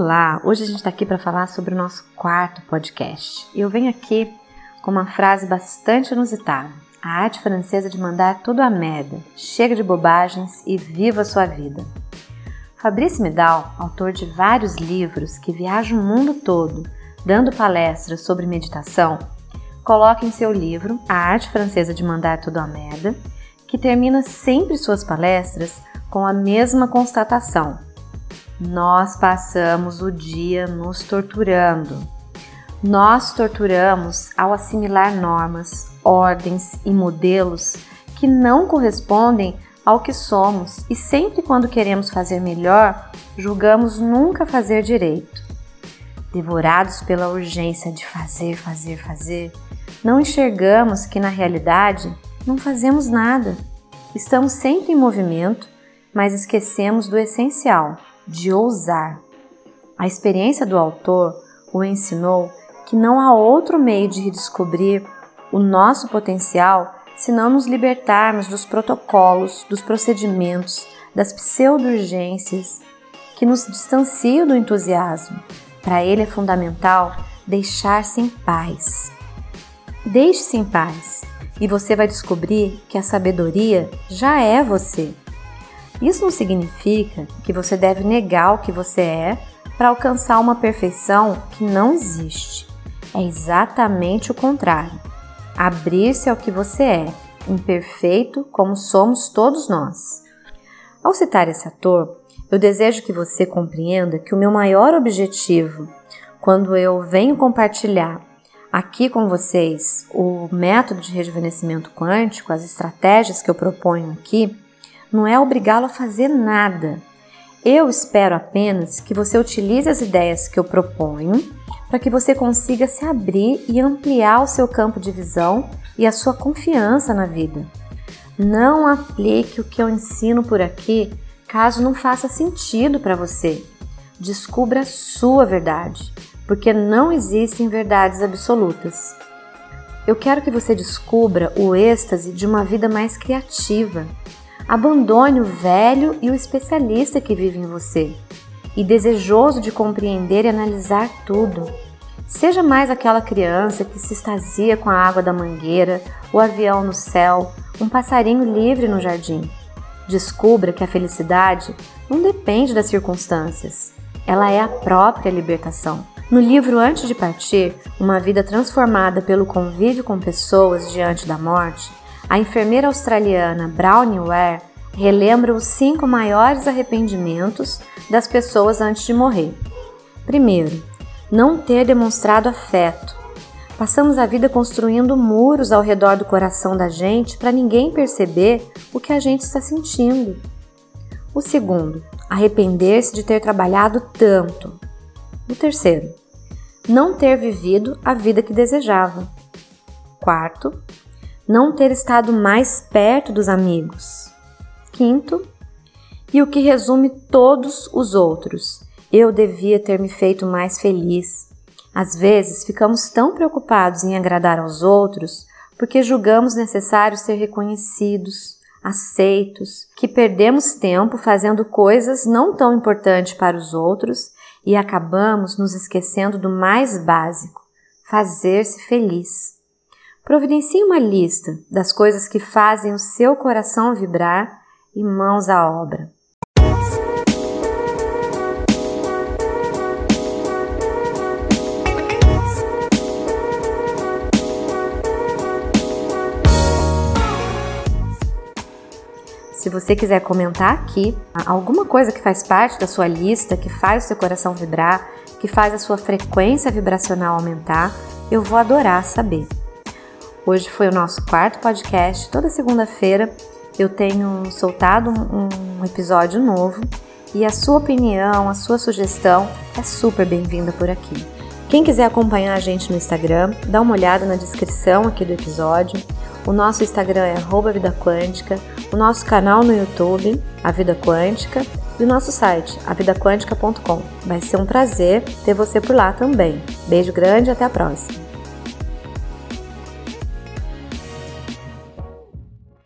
Olá, hoje a gente está aqui para falar sobre o nosso quarto podcast. Eu venho aqui com uma frase bastante inusitada. A arte francesa de mandar tudo a merda. Chega de bobagens e viva a sua vida. Fabrice Midal, autor de vários livros que viajam o mundo todo dando palestras sobre meditação, coloca em seu livro A Arte Francesa de Mandar Tudo a Merda, que termina sempre suas palestras com a mesma constatação nós passamos o dia nos torturando. Nós torturamos ao assimilar normas, ordens e modelos que não correspondem ao que somos e sempre quando queremos fazer melhor, julgamos nunca fazer direito. Devorados pela urgência de fazer, fazer, fazer, não enxergamos que na realidade não fazemos nada. Estamos sempre em movimento, mas esquecemos do essencial de ousar. A experiência do autor o ensinou que não há outro meio de redescobrir o nosso potencial se não nos libertarmos dos protocolos, dos procedimentos, das pseudo-urgências que nos distanciam do entusiasmo. Para ele é fundamental deixar-se em paz. Deixe-se em paz e você vai descobrir que a sabedoria já é você. Isso não significa que você deve negar o que você é para alcançar uma perfeição que não existe. É exatamente o contrário. Abrir-se ao que você é, imperfeito como somos todos nós. Ao citar esse ator, eu desejo que você compreenda que o meu maior objetivo quando eu venho compartilhar aqui com vocês o método de rejuvenescimento quântico, as estratégias que eu proponho aqui, não é obrigá-lo a fazer nada. Eu espero apenas que você utilize as ideias que eu proponho para que você consiga se abrir e ampliar o seu campo de visão e a sua confiança na vida. Não aplique o que eu ensino por aqui caso não faça sentido para você. Descubra a sua verdade, porque não existem verdades absolutas. Eu quero que você descubra o êxtase de uma vida mais criativa, Abandone o velho e o especialista que vive em você e desejoso de compreender e analisar tudo. Seja mais aquela criança que se extasia com a água da mangueira, o avião no céu, um passarinho livre no jardim. Descubra que a felicidade não depende das circunstâncias, ela é a própria libertação. No livro Antes de Partir, Uma Vida Transformada pelo Convívio com Pessoas Diante da Morte, a enfermeira australiana Brownie Ware relembra os cinco maiores arrependimentos das pessoas antes de morrer. Primeiro, não ter demonstrado afeto. Passamos a vida construindo muros ao redor do coração da gente para ninguém perceber o que a gente está sentindo. O segundo, arrepender-se de ter trabalhado tanto. O terceiro, não ter vivido a vida que desejava. Quarto, não ter estado mais perto dos amigos. Quinto, e o que resume todos os outros, eu devia ter me feito mais feliz. Às vezes ficamos tão preocupados em agradar aos outros porque julgamos necessário ser reconhecidos, aceitos, que perdemos tempo fazendo coisas não tão importantes para os outros e acabamos nos esquecendo do mais básico: fazer-se feliz. Providencie uma lista das coisas que fazem o seu coração vibrar e mãos à obra. Se você quiser comentar aqui alguma coisa que faz parte da sua lista, que faz o seu coração vibrar, que faz a sua frequência vibracional aumentar, eu vou adorar saber. Hoje foi o nosso quarto podcast. Toda segunda-feira eu tenho soltado um episódio novo e a sua opinião, a sua sugestão é super bem-vinda por aqui. Quem quiser acompanhar a gente no Instagram, dá uma olhada na descrição aqui do episódio. O nosso Instagram é Vida Quântica, o nosso canal no YouTube, A Vida Quântica, e o nosso site, avidaquântica.com. Vai ser um prazer ter você por lá também. Beijo grande e até a próxima!